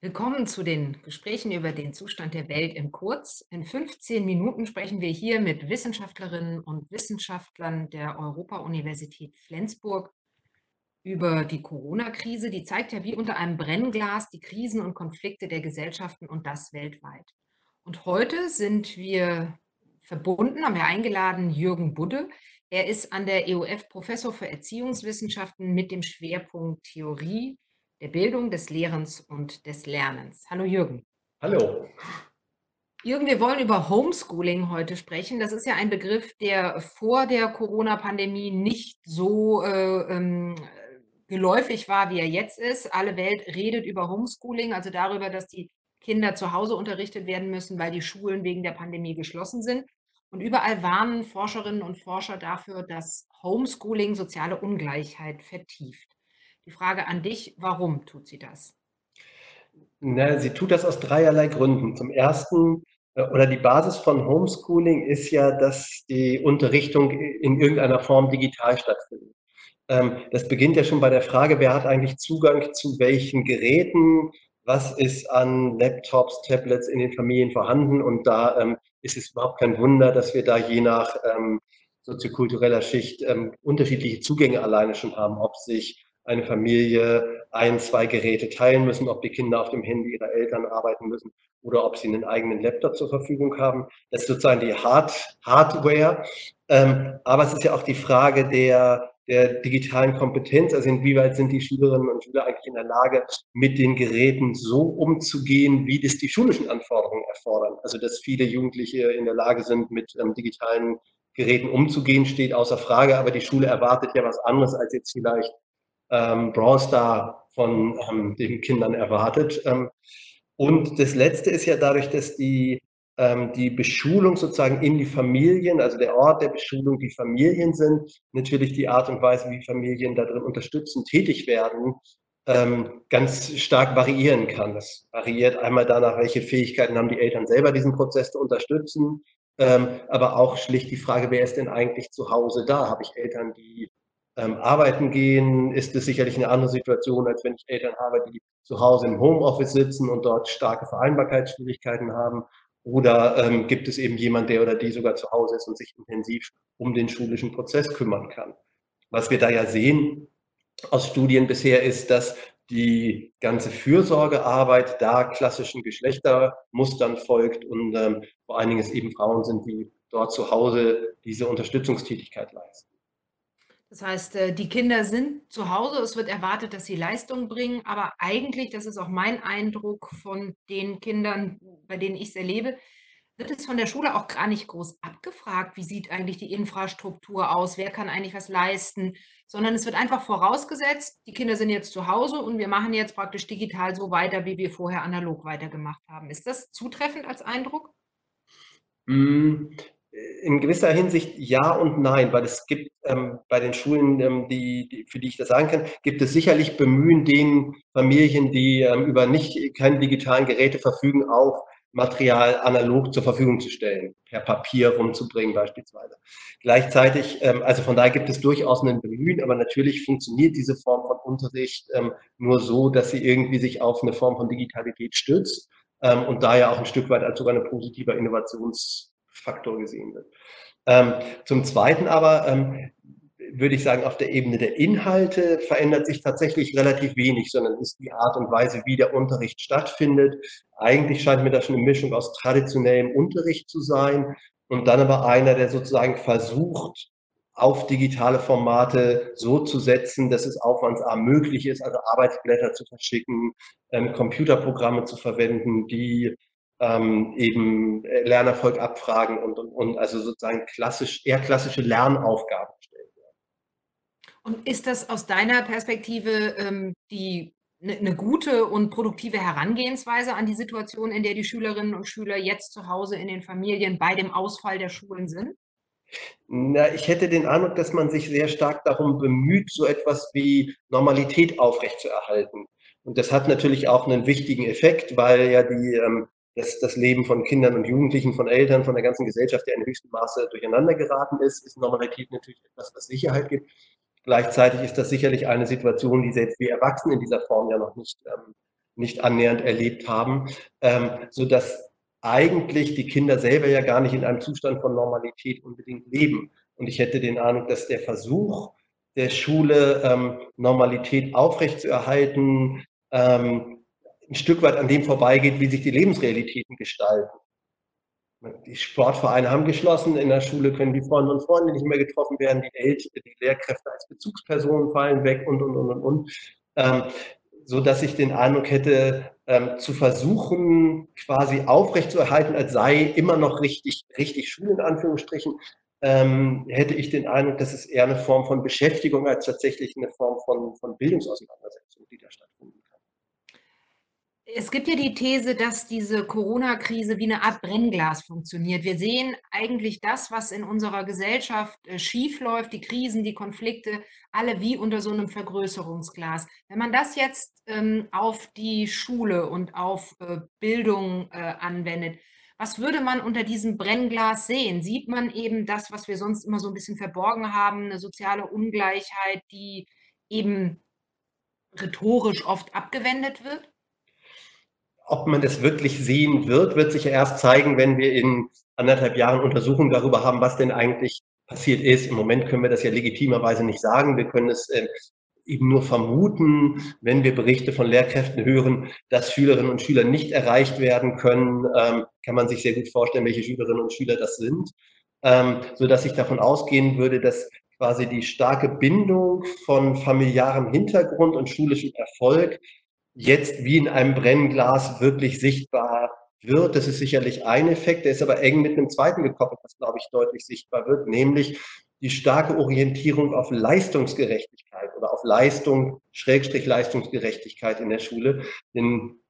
Willkommen zu den Gesprächen über den Zustand der Welt in Kurz. In 15 Minuten sprechen wir hier mit Wissenschaftlerinnen und Wissenschaftlern der Europa-Universität Flensburg über die Corona-Krise. Die zeigt ja wie unter einem Brennglas die Krisen und Konflikte der Gesellschaften und das weltweit. Und heute sind wir verbunden, haben wir eingeladen Jürgen Budde. Er ist an der EUF Professor für Erziehungswissenschaften mit dem Schwerpunkt Theorie der Bildung, des Lehrens und des Lernens. Hallo Jürgen. Hallo. Jürgen, wir wollen über Homeschooling heute sprechen. Das ist ja ein Begriff, der vor der Corona-Pandemie nicht so äh, ähm, geläufig war, wie er jetzt ist. Alle Welt redet über Homeschooling, also darüber, dass die Kinder zu Hause unterrichtet werden müssen, weil die Schulen wegen der Pandemie geschlossen sind. Und überall warnen Forscherinnen und Forscher dafür, dass Homeschooling soziale Ungleichheit vertieft. Die Frage an dich, warum tut sie das? Na, sie tut das aus dreierlei Gründen. Zum ersten, äh, oder die Basis von Homeschooling ist ja, dass die Unterrichtung in irgendeiner Form digital stattfindet. Ähm, das beginnt ja schon bei der Frage, wer hat eigentlich Zugang zu welchen Geräten, was ist an Laptops, Tablets in den Familien vorhanden und da ähm, ist es überhaupt kein Wunder, dass wir da je nach ähm, soziokultureller Schicht unterschiedliche Zugänge alleine schon haben, ob sich eine Familie ein, zwei Geräte teilen müssen, ob die Kinder auf dem Handy ihrer Eltern arbeiten müssen oder ob sie einen eigenen Laptop zur Verfügung haben. Das ist sozusagen die Hard Hardware. Ähm, aber es ist ja auch die Frage der, der digitalen Kompetenz, also inwieweit sind die Schülerinnen und Schüler eigentlich in der Lage, mit den Geräten so umzugehen, wie das die schulischen Anforderungen erfordern. Also dass viele Jugendliche in der Lage sind, mit ähm, digitalen Geräten umzugehen, steht außer Frage, aber die Schule erwartet ja was anderes als jetzt vielleicht ähm, Brawl Star von ähm, den Kindern erwartet. Ähm, und das Letzte ist ja dadurch, dass die, ähm, die Beschulung sozusagen in die Familien, also der Ort der Beschulung die Familien sind, natürlich die Art und Weise, wie Familien darin unterstützen, tätig werden, ähm, ganz stark variieren kann. Das variiert einmal danach, welche Fähigkeiten haben die Eltern selber, diesen Prozess zu unterstützen, ähm, aber auch schlicht die Frage, wer ist denn eigentlich zu Hause da? Habe ich Eltern, die ähm, arbeiten gehen, ist es sicherlich eine andere Situation, als wenn ich Eltern habe, die zu Hause im Homeoffice sitzen und dort starke Vereinbarkeitsschwierigkeiten haben. Oder ähm, gibt es eben jemand, der oder die sogar zu Hause ist und sich intensiv um den schulischen Prozess kümmern kann. Was wir da ja sehen aus Studien bisher ist, dass die ganze Fürsorgearbeit da klassischen Geschlechtermustern folgt und ähm, vor allen Dingen es eben Frauen sind, die dort zu Hause diese Unterstützungstätigkeit leisten. Das heißt, äh, die Kinder sind zu Hause, es wird erwartet, dass sie Leistung bringen, aber eigentlich, das ist auch mein Eindruck von den Kindern, bei denen ich es erlebe, wird es von der Schule auch gar nicht groß abgefragt, wie sieht eigentlich die Infrastruktur aus, wer kann eigentlich was leisten, sondern es wird einfach vorausgesetzt, die Kinder sind jetzt zu Hause und wir machen jetzt praktisch digital so weiter, wie wir vorher analog weitergemacht haben. Ist das zutreffend als Eindruck? In gewisser Hinsicht ja und nein, weil es gibt ähm, bei den Schulen, ähm, die, die, für die ich das sagen kann, gibt es sicherlich Bemühen, den Familien, die ähm, über nicht keine digitalen Geräte verfügen, auch Material analog zur Verfügung zu stellen, per Papier rumzubringen beispielsweise. Gleichzeitig, ähm, also von daher gibt es durchaus ein Bemühen, aber natürlich funktioniert diese Form von Unterricht ähm, nur so, dass sie irgendwie sich auf eine Form von Digitalität stützt ähm, und daher auch ein Stück weit als sogar ein positiver Innovations Faktor gesehen wird. Ähm, zum Zweiten aber ähm, würde ich sagen, auf der Ebene der Inhalte verändert sich tatsächlich relativ wenig, sondern ist die Art und Weise, wie der Unterricht stattfindet. Eigentlich scheint mir das schon eine Mischung aus traditionellem Unterricht zu sein und dann aber einer, der sozusagen versucht, auf digitale Formate so zu setzen, dass es aufwandsarm möglich ist, also Arbeitsblätter zu verschicken, ähm, Computerprogramme zu verwenden, die ähm, eben äh, Lernerfolg abfragen und, und, und also sozusagen klassisch, eher klassische Lernaufgaben stellen Und ist das aus deiner Perspektive ähm, die eine ne gute und produktive Herangehensweise an die Situation, in der die Schülerinnen und Schüler jetzt zu Hause in den Familien bei dem Ausfall der Schulen sind? Na, ich hätte den Eindruck, dass man sich sehr stark darum bemüht, so etwas wie Normalität aufrechtzuerhalten. Und das hat natürlich auch einen wichtigen Effekt, weil ja die ähm, dass das Leben von Kindern und Jugendlichen, von Eltern, von der ganzen Gesellschaft ja in höchstem Maße durcheinander geraten ist, ist Normalität natürlich etwas, was Sicherheit gibt. Gleichzeitig ist das sicherlich eine Situation, die selbst wir Erwachsene in dieser Form ja noch nicht, ähm, nicht annähernd erlebt haben, ähm, sodass eigentlich die Kinder selber ja gar nicht in einem Zustand von Normalität unbedingt leben. Und ich hätte den Eindruck, dass der Versuch der Schule, ähm, Normalität aufrechtzuerhalten, ähm, ein Stück weit an dem vorbeigeht, wie sich die Lebensrealitäten gestalten. Die Sportvereine haben geschlossen, in der Schule können die Freunde und Freunde nicht mehr getroffen werden, die, Eltern, die Lehrkräfte als Bezugspersonen fallen weg und, und, und, und, und. Ähm, so dass ich den Eindruck hätte, ähm, zu versuchen, quasi aufrechtzuerhalten, als sei immer noch richtig, richtig Schule in Anführungsstrichen, ähm, hätte ich den Eindruck, dass es eher eine Form von Beschäftigung als tatsächlich eine Form von, von Bildungsauseinandersetzung, die da stattfinden kann. Es gibt ja die These, dass diese Corona-Krise wie eine Art Brennglas funktioniert. Wir sehen eigentlich das, was in unserer Gesellschaft äh, schiefläuft, die Krisen, die Konflikte, alle wie unter so einem Vergrößerungsglas. Wenn man das jetzt ähm, auf die Schule und auf äh, Bildung äh, anwendet, was würde man unter diesem Brennglas sehen? Sieht man eben das, was wir sonst immer so ein bisschen verborgen haben, eine soziale Ungleichheit, die eben rhetorisch oft abgewendet wird? Ob man das wirklich sehen wird, wird sich ja erst zeigen, wenn wir in anderthalb Jahren Untersuchungen darüber haben, was denn eigentlich passiert ist. Im Moment können wir das ja legitimerweise nicht sagen. Wir können es äh, eben nur vermuten, wenn wir Berichte von Lehrkräften hören, dass Schülerinnen und Schüler nicht erreicht werden können, ähm, kann man sich sehr gut vorstellen, welche Schülerinnen und Schüler das sind, ähm, so dass ich davon ausgehen würde, dass quasi die starke Bindung von familiarem Hintergrund und schulischem Erfolg jetzt wie in einem Brennglas wirklich sichtbar wird. Das ist sicherlich ein Effekt, der ist aber eng mit einem zweiten gekoppelt, was, glaube ich, deutlich sichtbar wird, nämlich die starke Orientierung auf Leistungsgerechtigkeit oder auf Leistung, Schrägstrich Leistungsgerechtigkeit in der Schule. Denn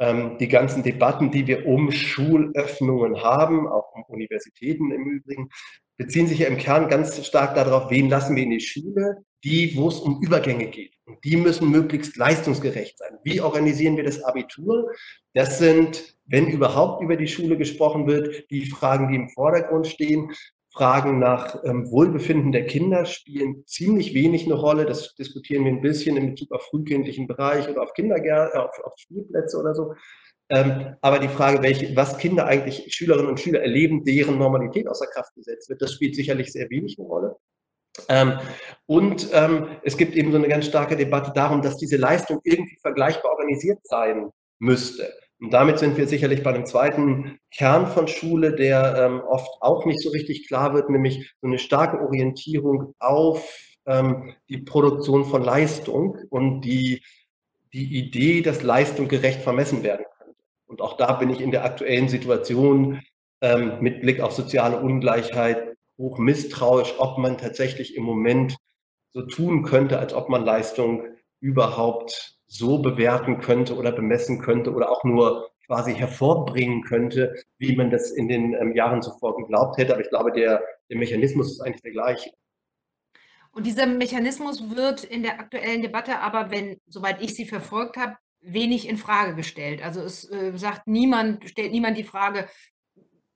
ähm, die ganzen Debatten, die wir um Schulöffnungen haben, auch um Universitäten im Übrigen, beziehen sich ja im Kern ganz stark darauf, wen lassen wir in die Schule, die, wo es um Übergänge geht. Und die müssen möglichst leistungsgerecht sein. Wie organisieren wir das Abitur? Das sind, wenn überhaupt über die Schule gesprochen wird, die Fragen, die im Vordergrund stehen. Fragen nach ähm, Wohlbefinden der Kinder spielen ziemlich wenig eine Rolle. Das diskutieren wir ein bisschen in Bezug auf frühkindlichen Bereich oder auf Kindergärten, auf, auf Spielplätze oder so. Ähm, aber die Frage, welche, was Kinder eigentlich, Schülerinnen und Schüler erleben, deren Normalität außer Kraft gesetzt wird, das spielt sicherlich sehr wenig eine Rolle. Ähm, und ähm, es gibt eben so eine ganz starke Debatte darum, dass diese Leistung irgendwie vergleichbar organisiert sein müsste. Und damit sind wir sicherlich bei einem zweiten Kern von Schule, der ähm, oft auch nicht so richtig klar wird, nämlich so eine starke Orientierung auf ähm, die Produktion von Leistung und die, die Idee, dass Leistung gerecht vermessen werden könnte. Und auch da bin ich in der aktuellen Situation ähm, mit Blick auf soziale Ungleichheit hoch misstrauisch, ob man tatsächlich im Moment so tun könnte, als ob man Leistung überhaupt so bewerten könnte oder bemessen könnte oder auch nur quasi hervorbringen könnte, wie man das in den ähm, Jahren zuvor geglaubt hätte. Aber ich glaube, der, der Mechanismus ist eigentlich der gleiche. Und dieser Mechanismus wird in der aktuellen Debatte aber, wenn, soweit ich sie verfolgt habe, wenig in Frage gestellt. Also es äh, sagt niemand, stellt niemand die Frage,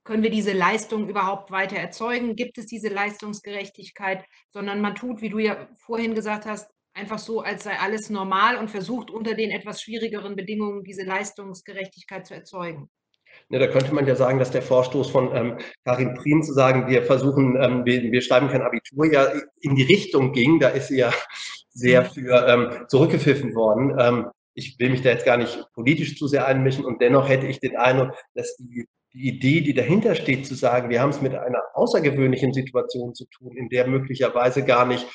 können wir diese Leistung überhaupt weiter erzeugen? Gibt es diese Leistungsgerechtigkeit? Sondern man tut, wie du ja vorhin gesagt hast, einfach so, als sei alles normal und versucht unter den etwas schwierigeren Bedingungen diese Leistungsgerechtigkeit zu erzeugen. Ja, da könnte man ja sagen, dass der Vorstoß von ähm, Karin Prien zu sagen, wir versuchen, ähm, wir, wir, schreiben kein Abitur, ja in die Richtung ging. Da ist sie ja sehr mhm. für ähm, zurückgepfiffen worden. Ähm, ich will mich da jetzt gar nicht politisch zu sehr einmischen und dennoch hätte ich den Eindruck, dass die, die Idee, die dahinter steht, zu sagen, wir haben es mit einer außergewöhnlichen Situation zu tun, in der möglicherweise gar nicht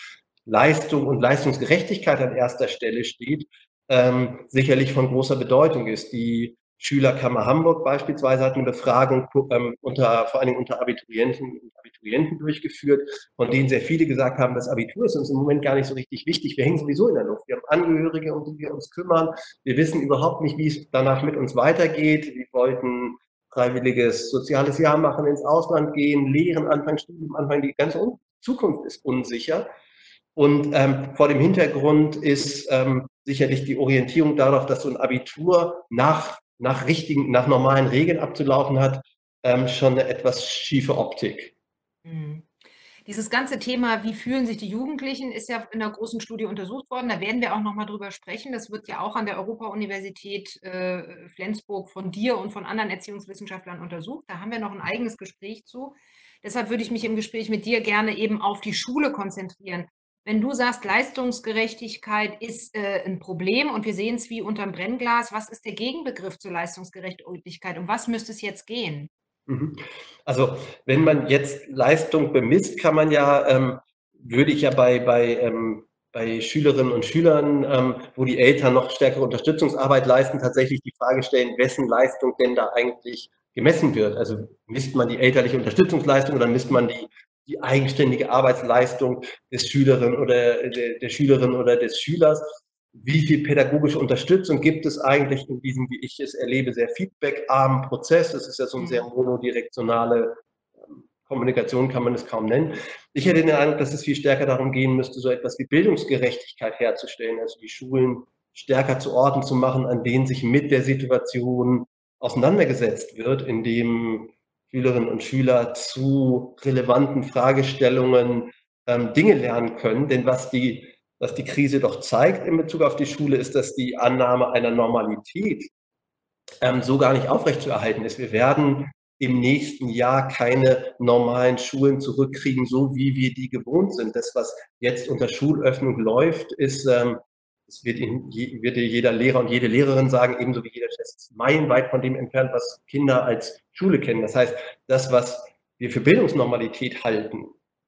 Leistung und Leistungsgerechtigkeit an erster Stelle steht, ähm, sicherlich von großer Bedeutung ist. Die Schülerkammer Hamburg beispielsweise hat eine Befragung ähm, unter, vor allen Dingen unter Abiturienten und Abiturienten durchgeführt, von denen sehr viele gesagt haben, das Abitur ist uns im Moment gar nicht so richtig wichtig. Wir hängen sowieso in der Luft. Wir haben Angehörige, um die wir uns kümmern. Wir wissen überhaupt nicht, wie es danach mit uns weitergeht. Wir wollten freiwilliges soziales Jahr machen, ins Ausland gehen, Lehren anfangen, Studium anfangen. Die ganze Zukunft ist unsicher. Und ähm, vor dem Hintergrund ist ähm, sicherlich die Orientierung darauf, dass so ein Abitur nach, nach richtigen, nach normalen Regeln abzulaufen hat, ähm, schon eine etwas schiefe Optik. Mhm. Dieses ganze Thema, wie fühlen sich die Jugendlichen, ist ja in einer großen Studie untersucht worden. Da werden wir auch noch mal drüber sprechen. Das wird ja auch an der Europa-Universität äh, Flensburg von dir und von anderen Erziehungswissenschaftlern untersucht. Da haben wir noch ein eigenes Gespräch zu. Deshalb würde ich mich im Gespräch mit dir gerne eben auf die Schule konzentrieren. Wenn du sagst, Leistungsgerechtigkeit ist äh, ein Problem und wir sehen es wie unterm Brennglas, was ist der Gegenbegriff zur Leistungsgerechtigkeit? Um was müsste es jetzt gehen? Mhm. Also wenn man jetzt Leistung bemisst, kann man ja, ähm, würde ich ja bei, bei, ähm, bei Schülerinnen und Schülern, ähm, wo die Eltern noch stärkere Unterstützungsarbeit leisten, tatsächlich die Frage stellen, wessen Leistung denn da eigentlich gemessen wird. Also misst man die elterliche Unterstützungsleistung oder misst man die die eigenständige Arbeitsleistung des Schülerinnen oder der, der Schülerin oder des Schülers. Wie viel pädagogische Unterstützung gibt es eigentlich in diesem, wie ich es erlebe, sehr feedbackarmen Prozess? Das ist ja so eine sehr monodirektionale ähm, Kommunikation, kann man es kaum nennen. Ich hätte den Eindruck, dass es viel stärker darum gehen müsste, so etwas wie Bildungsgerechtigkeit herzustellen, also die Schulen stärker zu Orten zu machen, an denen sich mit der Situation auseinandergesetzt wird, in dem Schülerinnen und Schüler zu relevanten Fragestellungen ähm, Dinge lernen können. Denn was die, was die Krise doch zeigt in Bezug auf die Schule, ist, dass die Annahme einer Normalität ähm, so gar nicht aufrechtzuerhalten ist. Wir werden im nächsten Jahr keine normalen Schulen zurückkriegen, so wie wir die gewohnt sind. Das, was jetzt unter Schulöffnung läuft, ist ähm, das wird, Ihnen, wird jeder Lehrer und jede Lehrerin sagen, ebenso wie jeder Test meilenweit von dem entfernt, was Kinder als Schule kennen. Das heißt, das, was wir für Bildungsnormalität halten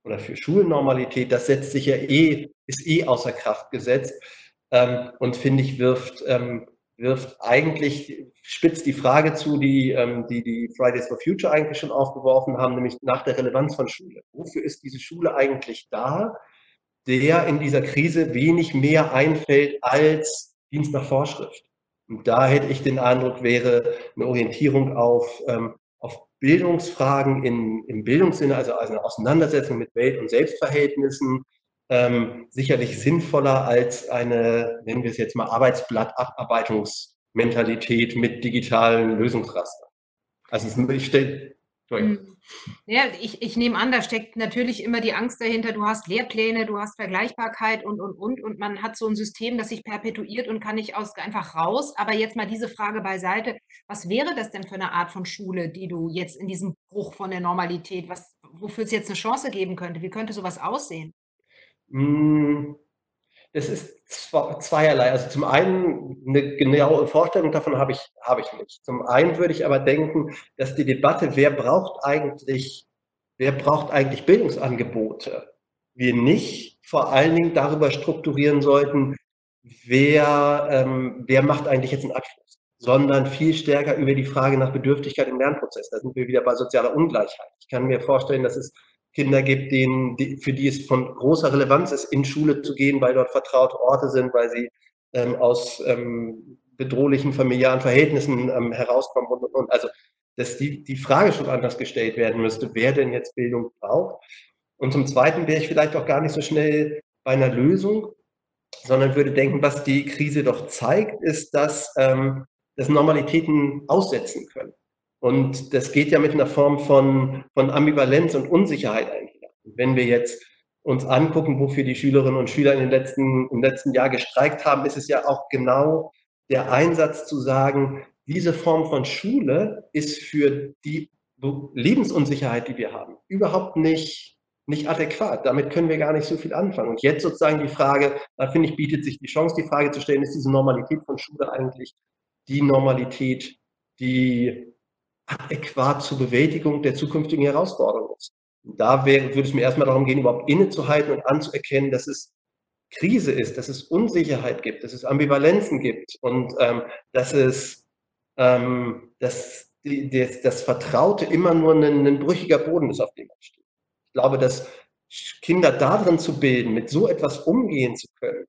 oder für Schulnormalität, das setzt sich ja eh, ist eh außer Kraft gesetzt ähm, und finde ich, wirft, ähm, wirft eigentlich, spitzt die Frage zu, die, ähm, die die Fridays for Future eigentlich schon aufgeworfen haben, nämlich nach der Relevanz von Schule. Wofür ist diese Schule eigentlich da? der in dieser Krise wenig mehr einfällt als Dienst nach Vorschrift. Und da hätte ich den Eindruck, wäre eine Orientierung auf, ähm, auf Bildungsfragen in, im Bildungssinne, also eine Auseinandersetzung mit Welt- und Selbstverhältnissen, ähm, sicherlich sinnvoller als eine, nennen wir es jetzt mal, Arbeitsblattabarbeitungsmentalität mit digitalen Lösungsrastern. Also ich stelle. Ja, ich, ich nehme an, da steckt natürlich immer die Angst dahinter, du hast Lehrpläne, du hast Vergleichbarkeit und, und, und, und man hat so ein System, das sich perpetuiert und kann nicht aus, einfach raus. Aber jetzt mal diese Frage beiseite, was wäre das denn für eine Art von Schule, die du jetzt in diesem Bruch von der Normalität, was, wofür es jetzt eine Chance geben könnte? Wie könnte sowas aussehen? Hm, es ist zweierlei. Also zum einen eine genaue Vorstellung davon habe ich, habe ich nicht. Zum einen würde ich aber denken, dass die Debatte, wer braucht eigentlich, wer braucht eigentlich Bildungsangebote, wir nicht vor allen Dingen darüber strukturieren sollten, wer, ähm, wer macht eigentlich jetzt einen Abschluss, sondern viel stärker über die Frage nach Bedürftigkeit im Lernprozess. Da sind wir wieder bei sozialer Ungleichheit. Ich kann mir vorstellen, dass es Kinder gibt, denen, die, für die es von großer Relevanz ist, in Schule zu gehen, weil dort vertraute Orte sind, weil sie ähm, aus ähm, bedrohlichen familiären Verhältnissen ähm, herauskommen und, und, und. Also, dass die, die Frage schon anders gestellt werden müsste, wer denn jetzt Bildung braucht. Und zum Zweiten wäre ich vielleicht auch gar nicht so schnell bei einer Lösung, sondern würde denken, was die Krise doch zeigt, ist, dass, ähm, dass Normalitäten aussetzen können. Und das geht ja mit einer Form von, von Ambivalenz und Unsicherheit einher. Wenn wir jetzt uns angucken, wofür die Schülerinnen und Schüler in den letzten, im letzten Jahr gestreikt haben, ist es ja auch genau der Einsatz zu sagen, diese Form von Schule ist für die Lebensunsicherheit, die wir haben, überhaupt nicht, nicht adäquat. Damit können wir gar nicht so viel anfangen. Und jetzt sozusagen die Frage, da finde ich, bietet sich die Chance, die Frage zu stellen, ist diese Normalität von Schule eigentlich die Normalität, die adäquat zur Bewältigung der zukünftigen Herausforderungen ist. Und da wäre, würde es mir erstmal darum gehen, überhaupt innezuhalten und anzuerkennen, dass es Krise ist, dass es Unsicherheit gibt, dass es Ambivalenzen gibt und ähm, dass es ähm, dass die, das, das Vertraute immer nur ein, ein brüchiger Boden ist, auf dem man steht. Ich glaube, dass Kinder darin zu bilden, mit so etwas umgehen zu können,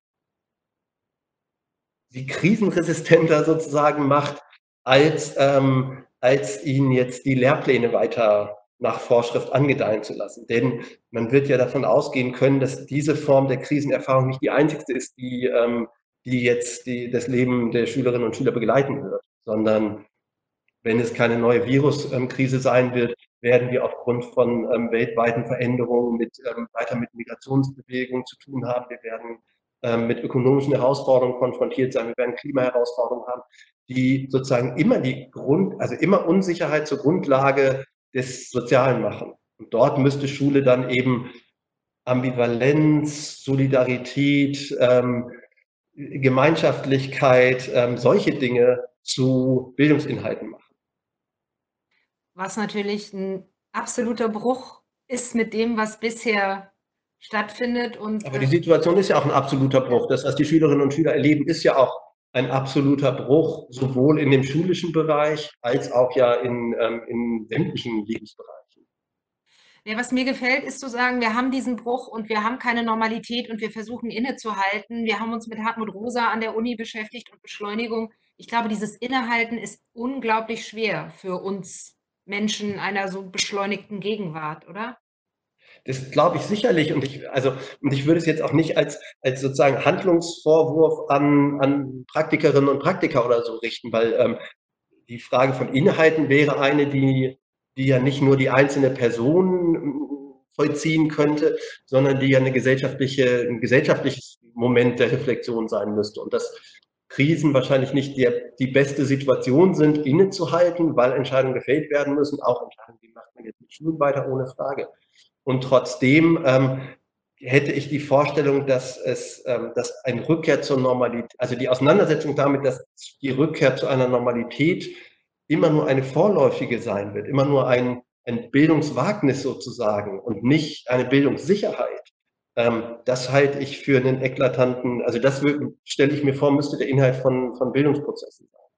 sie krisenresistenter sozusagen macht, als ähm, als ihnen jetzt die Lehrpläne weiter nach Vorschrift angedeihen zu lassen. Denn man wird ja davon ausgehen können, dass diese Form der Krisenerfahrung nicht die einzigste ist, die, ähm, die jetzt die, das Leben der Schülerinnen und Schüler begleiten wird, sondern wenn es keine neue Viruskrise sein wird, werden wir aufgrund von ähm, weltweiten Veränderungen mit, ähm, weiter mit Migrationsbewegungen zu tun haben. Wir werden mit ökonomischen Herausforderungen konfrontiert sein. Wir werden Klimaherausforderungen haben, die sozusagen immer die Grund, also immer Unsicherheit zur Grundlage des Sozialen machen. Und dort müsste Schule dann eben Ambivalenz, Solidarität, ähm, Gemeinschaftlichkeit, ähm, solche Dinge zu Bildungsinhalten machen. Was natürlich ein absoluter Bruch ist mit dem, was bisher stattfindet. Und, Aber die Situation ist ja auch ein absoluter Bruch. Das, was die Schülerinnen und Schüler erleben, ist ja auch ein absoluter Bruch, sowohl in dem schulischen Bereich als auch ja in, ähm, in sämtlichen Lebensbereichen. Ja, was mir gefällt, ist zu sagen, wir haben diesen Bruch und wir haben keine Normalität und wir versuchen innezuhalten. Wir haben uns mit Hartmut Rosa an der Uni beschäftigt und Beschleunigung. Ich glaube, dieses Innehalten ist unglaublich schwer für uns Menschen einer so beschleunigten Gegenwart, oder? Das glaube ich sicherlich. Und ich, also, und ich würde es jetzt auch nicht als, als sozusagen Handlungsvorwurf an, an Praktikerinnen und Praktiker oder so richten, weil ähm, die Frage von Inhalten wäre eine, die, die ja nicht nur die einzelne Person ähm, vollziehen könnte, sondern die ja eine gesellschaftliche, ein gesellschaftliches Moment der Reflexion sein müsste. Und das Krisen wahrscheinlich nicht die, die beste Situation sind, innezuhalten, weil Entscheidungen gefällt werden müssen, auch Entscheidungen, wie macht man jetzt mit Schulen weiter, ohne Frage. Und trotzdem ähm, hätte ich die Vorstellung, dass es, ähm, dass eine Rückkehr zur Normalität, also die Auseinandersetzung damit, dass die Rückkehr zu einer Normalität immer nur eine vorläufige sein wird, immer nur ein, ein Bildungswagnis sozusagen und nicht eine Bildungssicherheit. Ähm, das halte ich für einen eklatanten, also das stelle ich mir vor, müsste der Inhalt von, von Bildungsprozessen sein.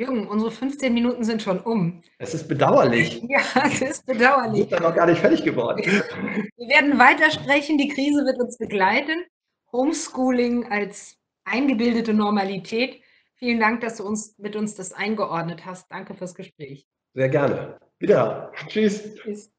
Jürgen, unsere 15 Minuten sind schon um. Es ist bedauerlich. Ja, es ist bedauerlich. Wir sind dann noch gar nicht fertig geworden. Wir werden weitersprechen. Die Krise wird uns begleiten. Homeschooling als eingebildete Normalität. Vielen Dank, dass du uns mit uns das eingeordnet hast. Danke fürs Gespräch. Sehr gerne. Wieder. Tschüss. Tschüss.